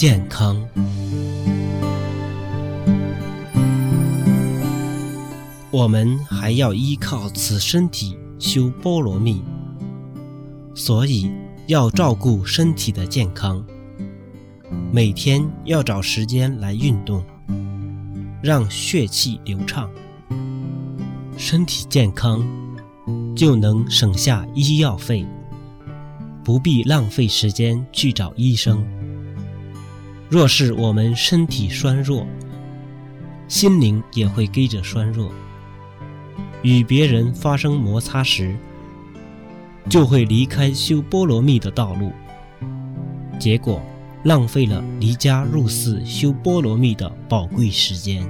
健康。我们还要依靠此身体修波罗蜜，所以要照顾身体的健康。每天要找时间来运动，让血气流畅，身体健康就能省下医药费，不必浪费时间去找医生。若是我们身体衰弱，心灵也会跟着衰弱，与别人发生摩擦时，就会离开修波罗蜜的道路，结果。浪费了离家入寺修波罗蜜的宝贵时间。